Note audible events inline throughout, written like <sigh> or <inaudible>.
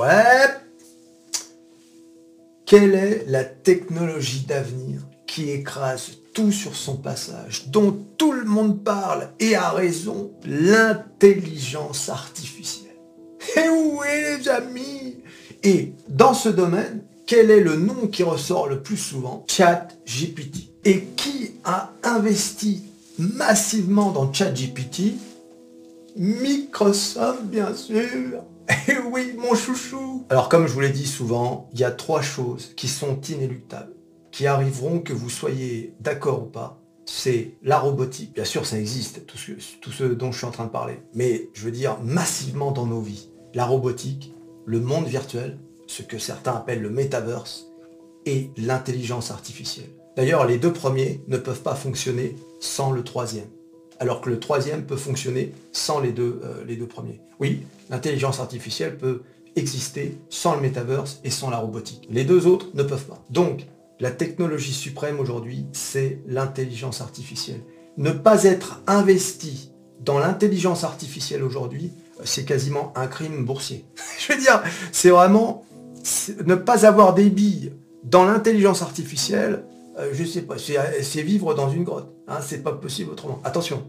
Ouais. Quelle est la technologie d'avenir qui écrase tout sur son passage, dont tout le monde parle et a raison, l'intelligence artificielle? Et oui les amis Et dans ce domaine, quel est le nom qui ressort le plus souvent? ChatGPT. Et qui a investi massivement dans ChatGPT Microsoft, bien sûr. Et oui, mon chouchou. Alors comme je vous l'ai dit souvent, il y a trois choses qui sont inéluctables, qui arriveront que vous soyez d'accord ou pas. C'est la robotique. Bien sûr, ça existe, tout ce, tout ce dont je suis en train de parler. Mais je veux dire, massivement dans nos vies. La robotique, le monde virtuel, ce que certains appellent le metaverse, et l'intelligence artificielle. D'ailleurs, les deux premiers ne peuvent pas fonctionner sans le troisième alors que le troisième peut fonctionner sans les deux, euh, les deux premiers. Oui, l'intelligence artificielle peut exister sans le metaverse et sans la robotique. Les deux autres ne peuvent pas. Donc, la technologie suprême aujourd'hui, c'est l'intelligence artificielle. Ne pas être investi dans l'intelligence artificielle aujourd'hui, c'est quasiment un crime boursier. <laughs> Je veux dire, c'est vraiment ne pas avoir des billes dans l'intelligence artificielle, euh, je sais pas, c'est vivre dans une grotte. Hein, c'est pas possible autrement. Attention,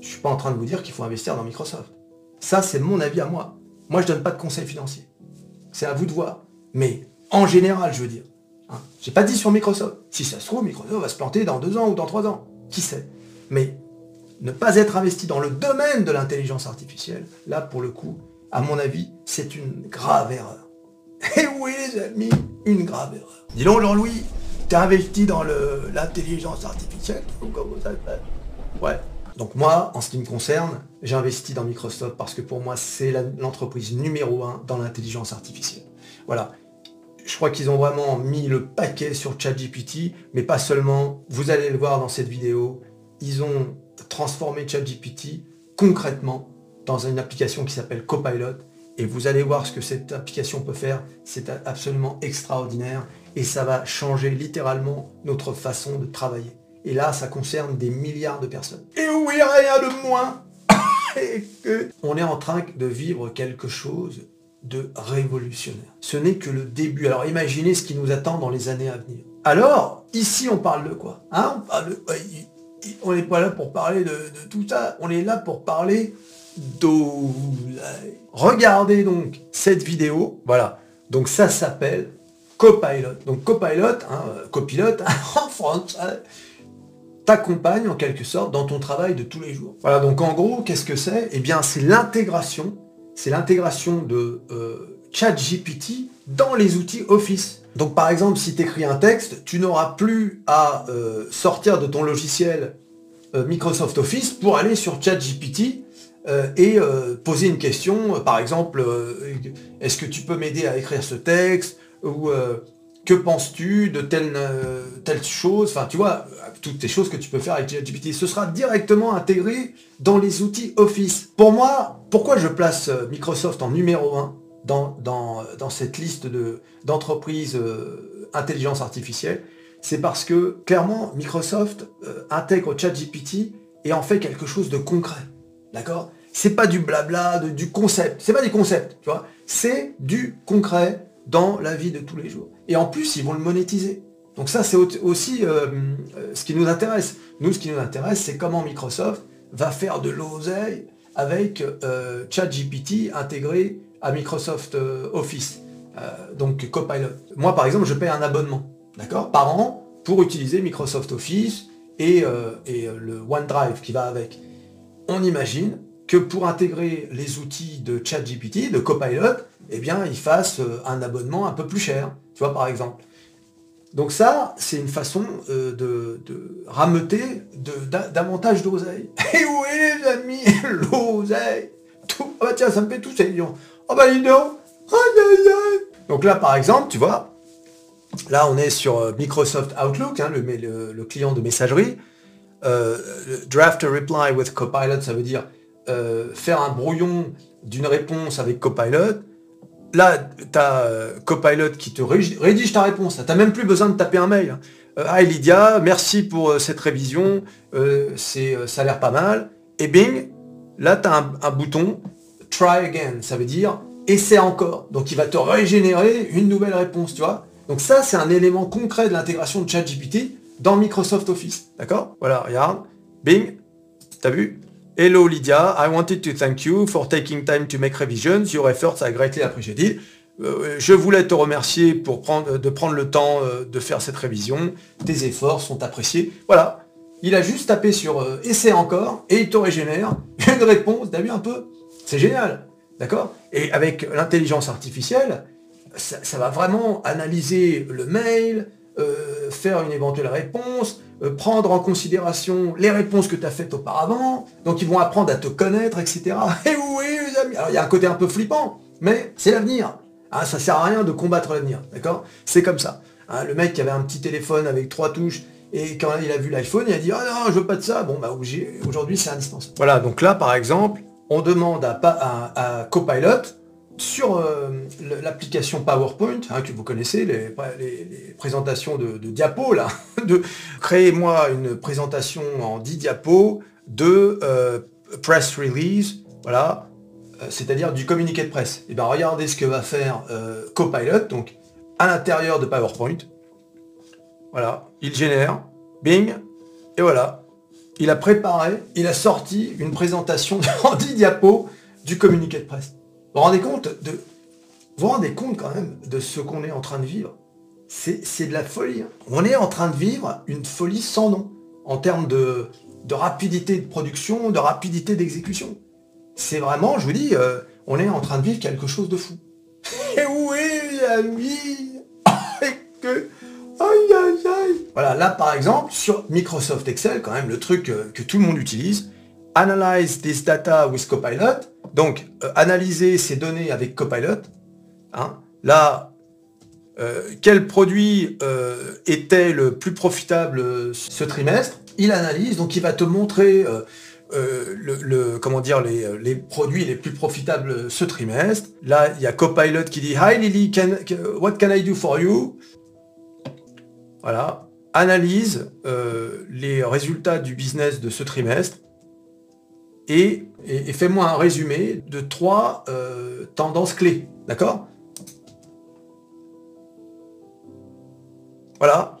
je suis pas en train de vous dire qu'il faut investir dans Microsoft. Ça, c'est mon avis à moi. Moi, je donne pas de conseils financiers. C'est à vous de voir. Mais en général, je veux dire. Hein, j'ai pas dit sur Microsoft. Si ça se trouve, Microsoft va se planter dans deux ans ou dans trois ans. Qui sait? Mais ne pas être investi dans le domaine de l'intelligence artificielle, là, pour le coup, à mon avis, c'est une grave erreur. <laughs> Et oui, les amis, une grave erreur. Dis donc, Jean-Louis, T'es investi dans l'intelligence artificielle comment ça se Ouais. Donc moi, en ce qui me concerne, j'ai investi dans Microsoft parce que pour moi, c'est l'entreprise numéro un dans l'intelligence artificielle. Voilà. Je crois qu'ils ont vraiment mis le paquet sur ChatGPT, mais pas seulement. Vous allez le voir dans cette vidéo. Ils ont transformé ChatGPT concrètement dans une application qui s'appelle Copilot. Et vous allez voir ce que cette application peut faire. C'est absolument extraordinaire et ça va changer littéralement notre façon de travailler. Et là, ça concerne des milliards de personnes. Et oui, rien de moins <laughs> On est en train de vivre quelque chose de révolutionnaire. Ce n'est que le début. Alors imaginez ce qui nous attend dans les années à venir. Alors, ici on parle de quoi hein? On n'est pas là pour parler de, tout ça, on est là pour parler d'oseille. Regardez donc cette vidéo, voilà. Donc ça s'appelle Copilot. Donc Copilot, hein, copilote <laughs> en français, t'accompagne en quelque sorte dans ton travail de tous les jours. Voilà, donc en gros, qu'est-ce que c'est? Eh bien, c'est l'intégration, c'est l'intégration de euh, ChatGPT dans les outils Office. Donc par exemple, si tu écris un texte, tu n'auras plus à euh, sortir de ton logiciel euh, Microsoft Office pour aller sur ChatGPT et poser une question, par exemple, est-ce que tu peux m'aider à écrire ce texte? Ou euh, que penses-tu de telle, euh, chose, enfin tu vois, toutes ces choses que tu peux faire avec ChatGPT, ce sera directement intégré dans les outils Office. Pour moi, pourquoi je place euh, Microsoft en numéro 1 dans, dans, cette liste d'entreprises intelligence artificielle? C'est parce que clairement, Microsoft intègre ChatGPT et en fait quelque chose de concret. D'accord? C'est pas du blabla, du concept. C'est pas du concept, tu vois? C'est du concret dans la vie de tous les jours. Et en plus, ils vont le monétiser. Donc ça, c'est aussi euh, euh, ce qui nous intéresse. Nous, ce qui nous intéresse, c'est comment Microsoft va faire de l'oseille avec euh, ChatGPT intégré à Microsoft Office. donc Copilot. Moi, par exemple, je paye un abonnement, d'accord, par an pour utiliser Microsoft Office et, et le OneDrive qui va avec. On imagine que pour intégrer les outils de ChatGPT, de Copilot, eh bien, ils fassent euh, un abonnement un peu plus cher, tu vois, par exemple. Donc ça, c'est une façon euh, de, de, rameuter davantage d'oseille. Et <laughs> eh oui, les amis, <laughs> l'oseille. Ah bah tiens, ça me fait tousser, disons. Oh bah dis donc aïe. Donc là, par exemple, tu vois, là, on est sur euh, Microsoft Outlook, hein, le, le, client de messagerie. draft a reply with Copilot, ça veut dire faire un brouillon d'une réponse avec Copilot là, tu as euh, Copilot qui te rédige ta réponse. Tu n'as même plus besoin de taper un mail. Euh, ah Lydia, merci pour euh, cette révision, c'est, ça a l'air pas mal. Et bing, là tu as un, bouton Try again. Ça veut dire essaie encore. Donc il va te régénérer une nouvelle réponse, tu vois. Donc ça, c'est un élément concret de l'intégration de ChatGPT dans Microsoft Office. D'accord? Voilà, regarde. Bing. T'as vu? Hello Lydia, I wanted to thank you for taking time to make revisions. Your efforts are greatly appreciated. Euh, je voulais te remercier pour prendre, de prendre le temps euh, de faire cette révision. Tes efforts sont appréciés. Voilà. Il a juste tapé sur euh, Essaie encore et il te régénère <laughs> une réponse. T'as un peu C'est génial. D'accord? Et avec l'intelligence artificielle, ça, va vraiment analyser le mail, faire une éventuelle réponse, prendre en considération les réponses que tu as faites auparavant. Donc ils vont apprendre à te connaître, etc. Et <laughs> oui, les amis. Alors il y a un côté un peu flippant, mais c'est l'avenir. Ah, ça sert à rien de combattre l'avenir, d'accord? C'est comme ça. Hein, le mec qui avait un petit téléphone avec trois touches, et quand il a vu l'iPhone, il a dit « Ah non, je veux pas de ça !» Bon, bah aujourd'hui, c'est indispensable. Voilà, donc là, par exemple, on demande à, à, Copilot, sur euh, l'application PowerPoint, hein, que vous connaissez, les, présentations de, diapos, là, <laughs> de créer moi une présentation en 10 diapos de euh, press release, voilà, euh, c'est-à-dire du communiqué de presse. Et eh bien regardez ce que va faire Copilot, donc à l'intérieur de PowerPoint. Voilà, il génère, bing, et voilà. Il a préparé, il a sorti une présentation <laughs> en 10 diapos du communiqué de presse. Vous vous rendez compte de. Quand même de ce qu'on est en train de vivre? C'est de la folie. Hein. On est en train de vivre une folie sans nom en termes de, rapidité de production, de rapidité d'exécution c'est vraiment, je vous dis, euh, on est en train de vivre quelque chose de fou. <laughs> <laughs> Et oui, ami que... Aïe, aïe, aïe Voilà, là par exemple, sur Microsoft Excel, quand même le truc euh, que tout le monde utilise, Analyze this data with Copilot, donc euh, analyser ces données avec Copilot. Hein. Là, quel produit était le plus profitable ce trimestre? Il analyse, donc il va te montrer euh, comment dire, les, produits les plus profitables ce trimestre. Là, il y a Copilot qui dit Hi Lily, what can I do for you? Voilà. Analyse euh, les résultats du business de ce trimestre et, fais-moi un résumé de trois euh, tendances clés. D'accord? Voilà.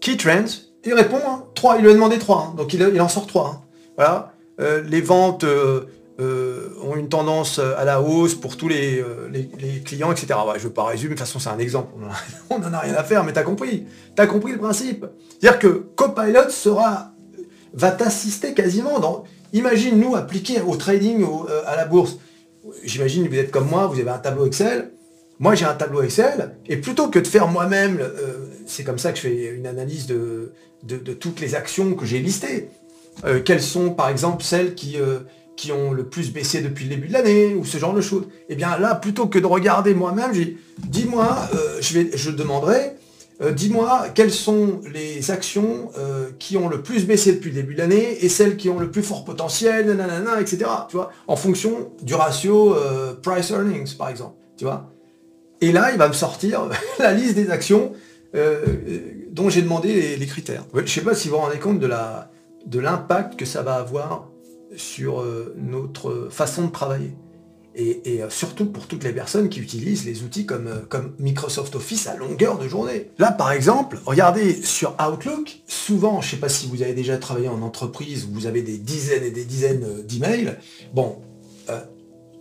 Key trends. Il répond, hein. trois, il lui a demandé trois, hein. donc il, en sort trois. Hein. Voilà. Euh, les ventes euh, ont une tendance à la hausse pour tous les, clients, etc. je ne veux pas résumer, de toute façon c'est un exemple, on n'en <laughs> a rien à faire, mais tu as compris. Tu as compris le principe. C'est-à-dire que Copilot sera, va t'assister quasiment dans... Imagine nous appliquer au trading, à la bourse. J'imagine vous êtes comme moi, vous avez un tableau Excel. Moi j'ai un tableau Excel, et plutôt que de faire moi-même, c'est comme ça que je fais une analyse de toutes les actions que j'ai listées. Euh, quelles sont par exemple celles qui, euh, ont le plus baissé depuis le début de l'année, ou ce genre de choses. Eh bien là, plutôt que de regarder moi-même, dis-moi, euh, je, je demanderai, dis-moi quelles sont les actions qui ont le plus baissé depuis le début de l'année et celles qui ont le plus fort potentiel, nanana, etc. Tu en fonction du ratio price earnings, par exemple. Et là, il va me sortir <laughs> la liste des actions dont j'ai demandé les, critères. Je ne sais pas si vous vous rendez compte de l'impact que ça va avoir sur euh, notre façon de travailler. Et, euh, surtout pour toutes les personnes qui utilisent les outils comme, euh, comme Microsoft Office à longueur de journée. Là, par exemple, regardez sur Outlook, souvent, je ne sais pas si vous avez déjà travaillé en entreprise, vous avez des dizaines et des dizaines d'emails. Bon,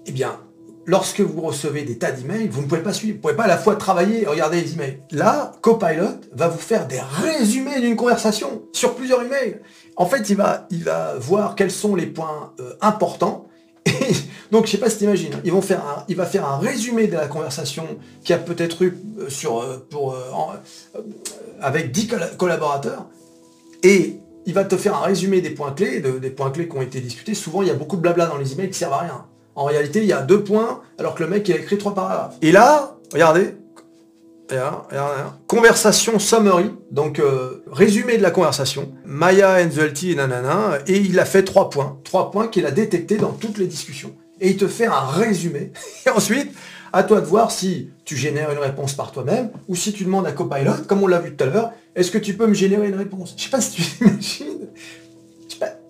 eh bien, lorsque vous recevez des tas d'emails, vous ne pouvez pas suivre, vous ne pouvez pas à la fois travailler et regarder les emails. Là, Copilot va vous faire des résumés d'une conversation sur plusieurs emails. En fait, il va, il va voir quels sont les points euh, importants. Et donc, je sais pas si tu imagines, ils vont faire il va faire un résumé de la conversation qui a peut-être eu euh, sur, euh, pour, avec 10 collaborateurs. Et il va te faire un résumé des points clés, des points clés qui ont été discutés. Souvent, il y a beaucoup de blabla dans les emails qui servent à rien. En réalité, il y a deux points, alors que le mec, il a écrit trois paragraphes. Et là, regardez, Conversation summary, donc euh, résumé de la conversation. Maya and et nanana, et il a fait trois points. Trois points qu'il a détectés dans toutes les discussions. Et il te fait un résumé. Et ensuite, à toi de voir si tu génères une réponse par toi-même, ou si tu demandes à Copilot, comme on l'a vu tout à l'heure, est-ce que tu peux me générer une réponse? Je sais pas si tu <laughs> imagines.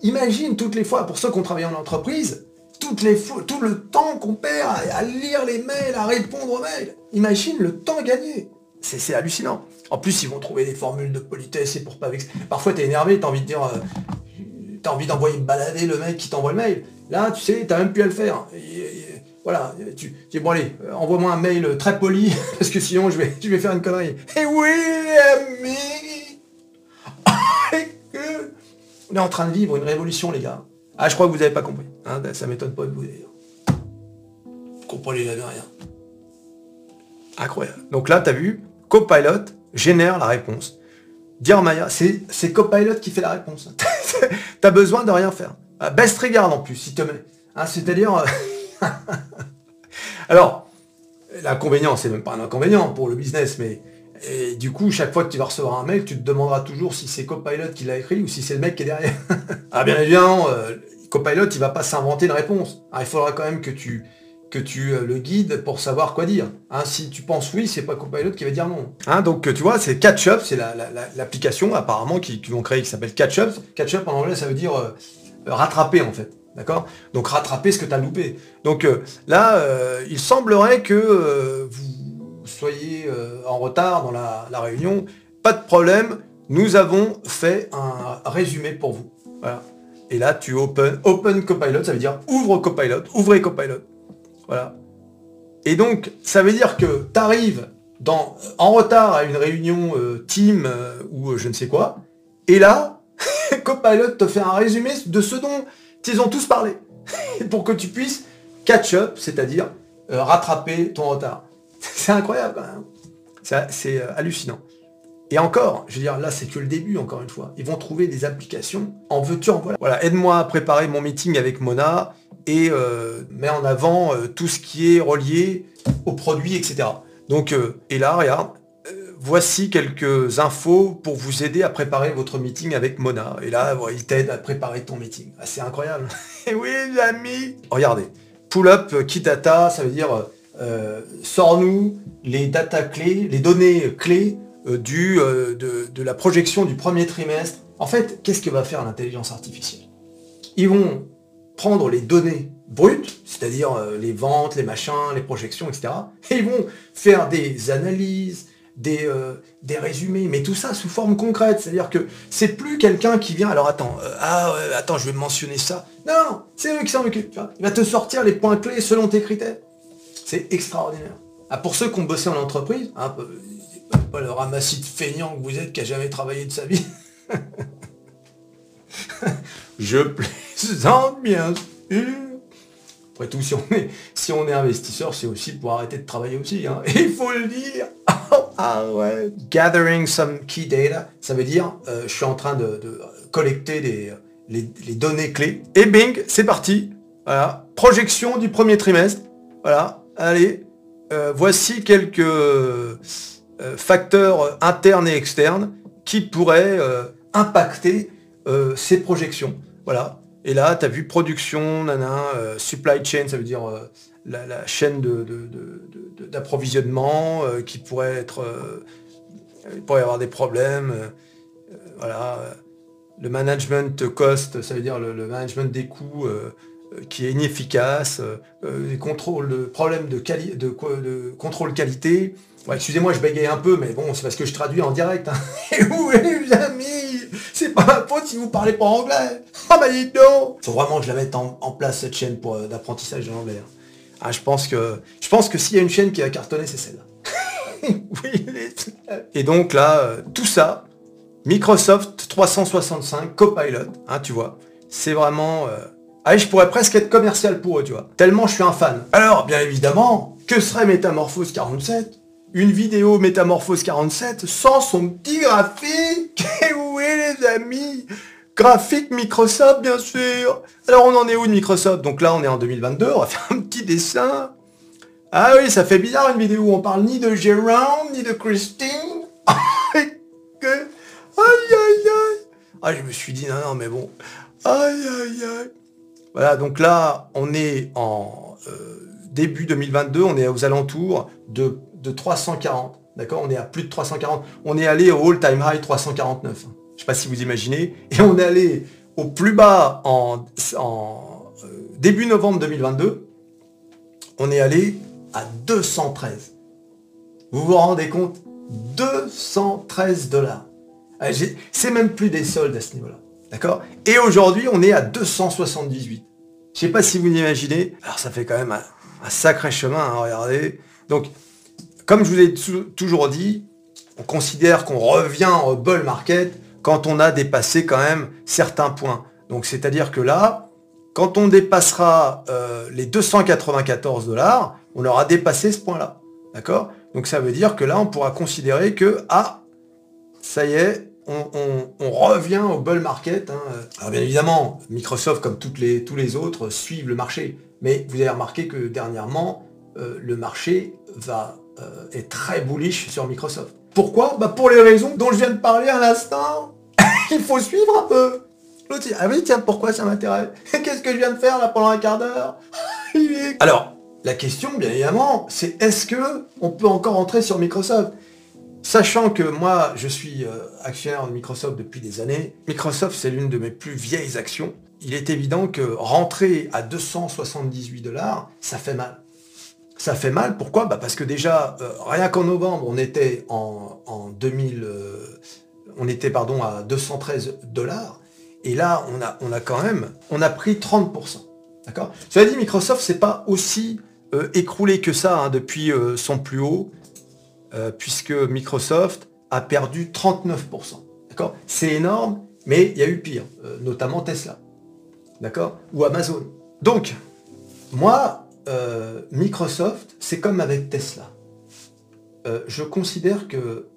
imagine toutes les fois, pour ceux qui ont travaillé en entreprise, tout le temps qu'on perd à, lire les mails, à répondre aux mails. Imagine le temps gagné. C'est hallucinant. En plus, ils vont trouver des formules de politesse et pour pas vexer. Parfois, t'es énervé, t'as envie de dire, euh, t'as envie d'envoyer balader le mec qui t'envoie le mail. Là, tu sais, t'as même plus à le faire. voilà, tu dis bon allez, euh, envoie-moi un mail très poli <laughs> parce que sinon je vais, je vais faire une connerie. Et oui, ami. <coughs> On est en train de vivre une révolution, les gars. Ah, je crois que vous n'avez pas compris. Hein, ça m'étonne pas de vous dire. Vous comprenez jamais rien. Incroyable. Donc là, tu as vu, Copilot génère la réponse. Dire Maya, c'est Copilot qui fait la réponse. <laughs> tu as besoin de rien faire. Ah, best regard en plus, met. Hein, c'est-à-dire... Euh, <laughs> alors, l'inconvénient, c'est même pas un inconvénient pour le business, mais et du coup, chaque fois que tu vas recevoir un mail, tu te demanderas toujours si c'est Copilot qui l'a écrit ou si c'est le mec qui est derrière. <laughs> ah bien évidemment, euh, Copilot, il va pas s'inventer une réponse. Ah, il faudra quand même que tu, que tu euh, le guides pour savoir quoi dire. Hein, si tu penses oui, c'est pas Copilot qui va dire non. Hein, donc tu vois, c'est Catch-up, c'est l'application apparemment qu'ils qui vont qui s'appelle Catch-up. Catch-up en anglais, ça veut dire euh, rattraper en fait. D'accord? Donc rattraper ce que tu as loupé. Donc là, il semblerait que vous soyez euh, en retard dans la, réunion, pas de problème, nous avons fait un résumé pour vous. Voilà. Et là, tu open, open Copilot, ça veut dire ouvre Copilot, ouvrez Copilot. Voilà. Et donc, ça veut dire que tu arrives en retard à une réunion euh, team euh, ou je ne sais quoi, et là, <laughs> Copilot te fait un résumé de ce dont ils ont tous parlé, <laughs> pour que tu puisses catch up, c'est-à-dire rattraper ton retard. <laughs> C'est incroyable C'est euh, hallucinant. Et encore, je veux dire, là c'est que le début, encore une fois. Ils vont trouver des applications en veux-tu, voilà. Aide-moi à préparer mon meeting avec Mona et euh, mets en avant euh, tout ce qui est relié aux produits, etc. Donc, et là, regarde, voici quelques infos pour vous aider à préparer votre meeting avec Mona. Et là, il t'aide à préparer ton meeting. Ah, c'est incroyable. et <laughs> oui, amis Regardez, pull up key data, ça veut dire euh, sors-nous les data clés, les données clés euh, du, euh, de, la projection du premier trimestre. En fait, qu'est-ce que va faire l'intelligence artificielle? Ils vont prendre les données brutes, c'est-à-dire les ventes, les machins, les projections, etc. Et ils vont faire des analyses, des, des résumés, mais tout ça sous forme concrète. C'est-à-dire que c'est plus quelqu'un qui vient, alors attends, ah attends, je vais mentionner ça. Non, c'est eux qui s'en occupent. Il va te sortir les points clés selon tes critères. C'est extraordinaire. Ah, pour ceux qui ont bossé en entreprise, hein, pas le ramassis de feignant que vous êtes qui a jamais travaillé de sa vie. <laughs> Je plaisante bien sûr. Après tout, si on est, si on est investisseur, c'est aussi pour arrêter de travailler aussi. Hein. <laughs> Il faut le dire. Ah ouais. Gathering some key data, ça veut dire euh, je suis en train de, collecter les, données clés. Et bing, c'est parti. Voilà. Projection du premier trimestre. Voilà allez, euh, voici quelques euh, facteurs internes et externes qui pourraient impacter ces projections. Voilà. Et là, tu as vu production, nana, supply chain, ça veut dire la, chaîne d'approvisionnement de, qui pourrait être... il pourrait y avoir des problèmes. voilà. Le management cost, ça veut dire le, management des coûts qui est inefficace, euh, euh, les contrôles, le problème de, de, de contrôle qualité. Excusez-moi, je bégaye un peu, mais bon, c'est parce que je traduis en direct. Hein. <laughs> Et où les amis? C'est pas ma faute si vous parlez pas anglais. Ah bah dites donc Faut vraiment que je la mette en, place cette chaîne pour euh, d'apprentissage de l'anglais. Hein. Ah, je pense que je pense que s'il y a une chaîne qui a cartonné, c'est celle-là. <laughs> oui, Et donc là, tout ça, Microsoft 365 Copilot, hein, tu vois, c'est vraiment ah, je pourrais presque être commercial pour eux, tu vois. Tellement je suis un fan. Alors, bien évidemment, que serait Métamorphose 47 Une vidéo Métamorphose 47 sans son petit graphique. <laughs> Et oui, les amis. Graphique Microsoft, bien sûr. Alors, on en est où de Microsoft? Donc là, on est en 2022, on va faire petit dessin. Ah oui, ça fait bizarre une vidéo où on parle ni de Jérôme, ni de Christine. <laughs> aïe, aïe, aïe Ah, je me suis dit, non, non, mais bon. Aïe, aïe, aïe voilà, donc là, on est en euh, début 2022, on est aux alentours de, 340. D'accord On est à plus de 340. On est allé au all-time high 349. Je sais pas si vous imaginez. Et on est allé au plus bas en, début novembre 2022, on est allé à 213. Vous vous rendez compte? 213 dollars. Ah, c'est même plus des soldes à ce niveau-là. D'accord? Et aujourd'hui, on est à 278. Je sais pas si vous imaginez. Alors ça fait quand même un, sacré chemin, hein, regardez. Donc, comme je vous ai toujours dit, on considère qu'on revient au bull market quand on a dépassé quand même certains points. Donc c'est-à-dire que là, quand on dépassera euh, les 294 dollars, on aura dépassé ce point-là. D'accord? Donc ça veut dire que là, on pourra considérer que, ah, ça y est, on, revient au bull market. Hein. Alors bien évidemment, Microsoft, comme toutes les, tous les autres, suivent le marché. Mais vous avez remarqué que dernièrement, euh, le marché va euh, est très bullish sur Microsoft. Pourquoi? Bah Pour les raisons dont je viens de parler à l'instant. <laughs> Il faut suivre un peu. L'autre ah oui, tiens, pourquoi ça m'intéresse <laughs> Qu'est-ce que je viens de faire là pendant un quart d'heure <laughs> Alors, la question, bien évidemment, c'est est-ce que on peut encore entrer sur Microsoft? Sachant que moi, je suis euh, actionnaire de Microsoft depuis des années, Microsoft, c'est l'une de mes plus vieilles actions. Il est évident que rentrer à 278 dollars, ça fait mal. Ça fait mal, pourquoi? Bah Parce que déjà, euh, rien qu'en novembre, on était en, 2000, euh, on était pardon à 213 dollars, et là, on a, on a quand même, on a pris 30%. D'accord? Cela dit, Microsoft, c'est pas aussi écroulé que ça hein, depuis son plus haut. Euh, puisque Microsoft a perdu 39%. D'accord? C'est énorme, mais il y a eu pire, euh, notamment Tesla. D'accord? Ou Amazon. Donc, moi, euh, Microsoft, c'est comme avec Tesla. je considère que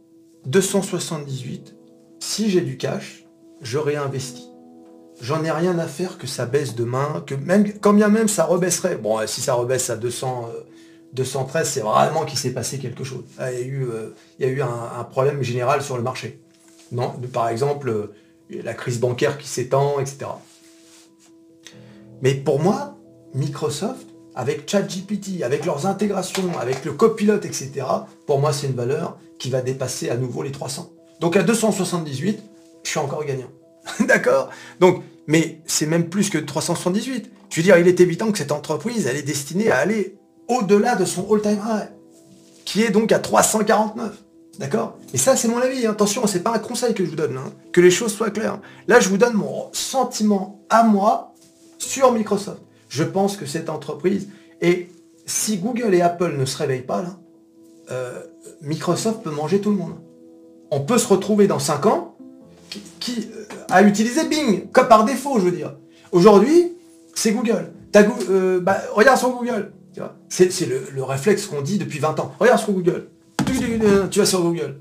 278, si j'ai du cash, je réinvestis. J'en ai rien à faire que ça baisse demain, que même quand bien même ça rebaisserait. Bon, si ça rebaisse à 200, 213, c'est vraiment qu'il s'est passé quelque chose. Ah, il y a eu, euh, un, problème général sur le marché. Non, par exemple, euh, la crise bancaire qui s'étend, etc. Mais pour moi, Microsoft, avec ChatGPT, avec leurs intégrations, avec le copilote, etc., pour moi, c'est une valeur qui va dépasser à nouveau les 300. Donc à 278, je suis encore gagnant. <laughs> D'accord Donc, mais c'est même plus que 378. Je veux dire, il est évident que cette entreprise, elle est destinée à aller au-delà de son all-time high, qui est donc à 349. D'accord? Et ça, c'est mon avis. Hein. Attention, c'est pas un conseil que je vous donne. Hein. Que les choses soient claires. Là, je vous donne mon sentiment à moi sur Microsoft. Je pense que cette entreprise, et si Google et Apple ne se réveillent pas, euh, Microsoft peut manger tout le monde. On peut se retrouver dans 5 ans qui, euh, a utilisé Bing, comme par défaut, je veux dire. Aujourd'hui, c'est Google. Euh, bah, regarde sur Google. C'est le, réflexe qu'on dit depuis 20 ans. Regarde sur Google. Tu vas sur Google.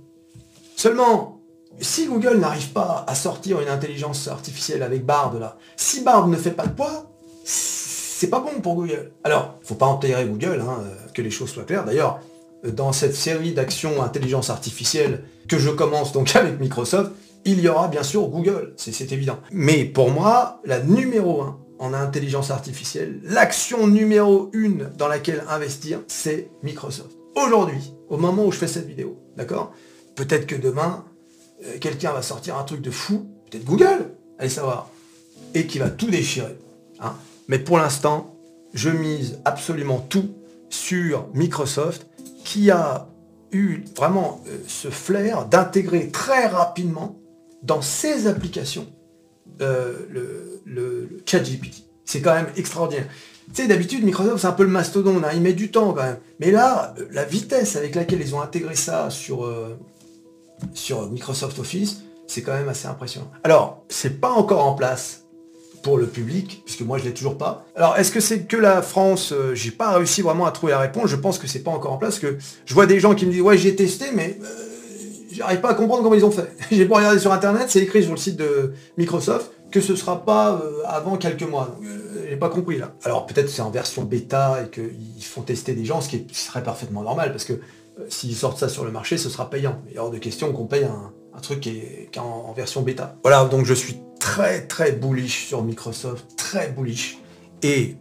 Seulement, si Google n'arrive pas à sortir une intelligence artificielle avec Bard là, si Bard ne fait pas de poids, c'est pas bon pour Google. Alors, faut pas enterrer Google, hein, euh, que les choses soient claires. D'ailleurs, dans cette série d'actions intelligence artificielle que je commence donc <laughs> avec Microsoft, il y aura bien sûr Google, c'est évident. Mais pour moi, la numéro 1, en intelligence artificielle, l'action numéro une dans laquelle investir, c'est Microsoft. Aujourd'hui, au moment où je fais cette vidéo, d'accord Peut-être que demain, euh, quelqu'un va sortir un truc de fou, peut-être Google, allez savoir, et qui va tout déchirer. Hein. Mais pour l'instant, je mise absolument tout sur Microsoft, qui a eu vraiment euh, ce flair d'intégrer très rapidement dans ses applications euh, le, chat GPT. C'est quand même extraordinaire. Tu sais, d'habitude, Microsoft, c'est un peu le mastodonte, hein, il met du temps quand même. Mais là, la vitesse avec laquelle ils ont intégré ça sur, euh, sur Microsoft Office, c'est quand même assez impressionnant. Alors, c'est pas encore en place pour le public, puisque moi je l'ai toujours pas. Alors, est-ce que c'est que la France euh, J'ai pas réussi vraiment à trouver la réponse. Je pense que c'est pas encore en place, que je vois des gens qui me disent ouais j'ai testé, mais j'arrive pas à comprendre comment ils ont fait. <laughs> J'ai beau regarder sur internet, c'est écrit sur le site de Microsoft que ce sera pas euh, avant quelques mois. Euh, j'ai pas compris là. Alors peut-être c'est en version bêta et qu'ils font tester des gens, ce qui serait parfaitement normal parce que euh, s'ils sortent ça sur le marché, ce sera payant. Il hors de question qu'on paye un, truc qui est, en, version bêta. Voilà, donc je suis très très bullish sur Microsoft, très bullish. Et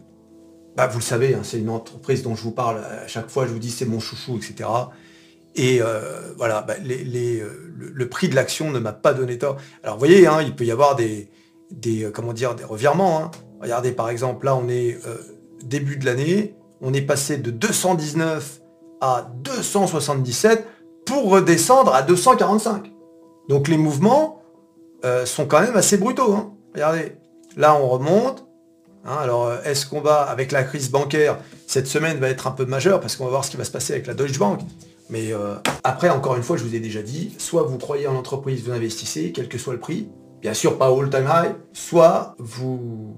bah, vous le savez, hein, c'est une entreprise dont je vous parle à chaque fois, je vous dis c'est mon chouchou, etc. Et euh, voilà, bah, le, prix de l'action ne m'a pas donné tort. Alors vous voyez, hein, il peut y avoir des, euh, comment dire, des revirements. hein. Regardez, par exemple, là, on est euh, début de l'année, on est passé de 219 à 277 pour redescendre à 245. Donc les mouvements euh, sont quand même assez brutaux. hein. Regardez, là, on remonte. Alors, euh, est-ce qu'on va, avec la crise bancaire, cette semaine va être un peu majeure parce qu'on va voir ce qui va se passer avec la Deutsche Bank. Mais euh, après, encore une fois, je vous ai déjà dit, soit vous croyez en l'entreprise, vous investissez, quel que soit le prix, bien sûr pas all time high, soit vous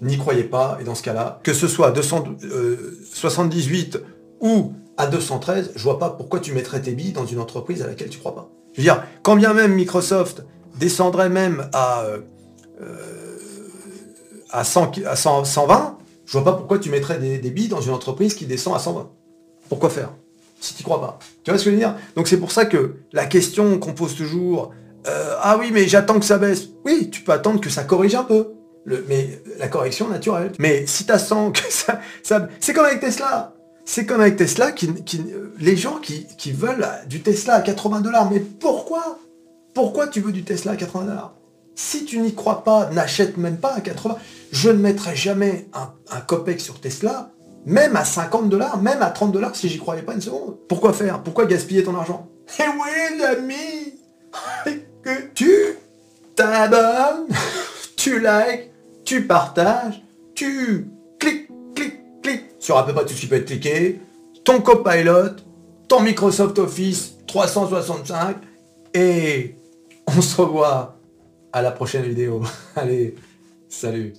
n'y croyez pas, et dans ce cas-là, que ce soit à 278 ou à 213, je vois pas pourquoi tu mettrais tes billes dans une entreprise à laquelle tu crois pas. Je veux dire, quand bien même Microsoft descendrait même à, euh, euh, à, 100 à 100 120, je vois pas pourquoi tu mettrais des, des billes dans une entreprise qui descend à 120. Pourquoi faire? Si tu crois pas. Tu vois ce que je veux dire? Donc c'est pour ça que la question qu'on pose toujours, euh, ah oui mais j'attends que ça baisse. Oui, tu peux attendre que ça corrige un peu. Mais la correction naturelle. Mais si tu sens que ça... c'est comme avec Tesla. C'est comme avec Tesla, qui- les gens qui, qui veulent du Tesla à 80 dollars. Mais pourquoi Pourquoi tu veux du Tesla à 80 dollars? Si tu n'y crois pas, n'achète même pas à 80. Je ne mettrai jamais un, un copec sur Tesla, même à 50 dollars, même à 30 dollars si j'y croyais pas une seconde. Pourquoi faire? Pourquoi gaspiller ton argent? Eh oui, l'ami. <laughs> Que tu t'abonnes, <laughs> tu likes, tu partages, tu cliques, cliques, cliques. Sur à peu près tout ce qui peut être cliqué, ton copilot, ton Microsoft Office 365, et on se revoit à la prochaine vidéo. <laughs> Allez, salut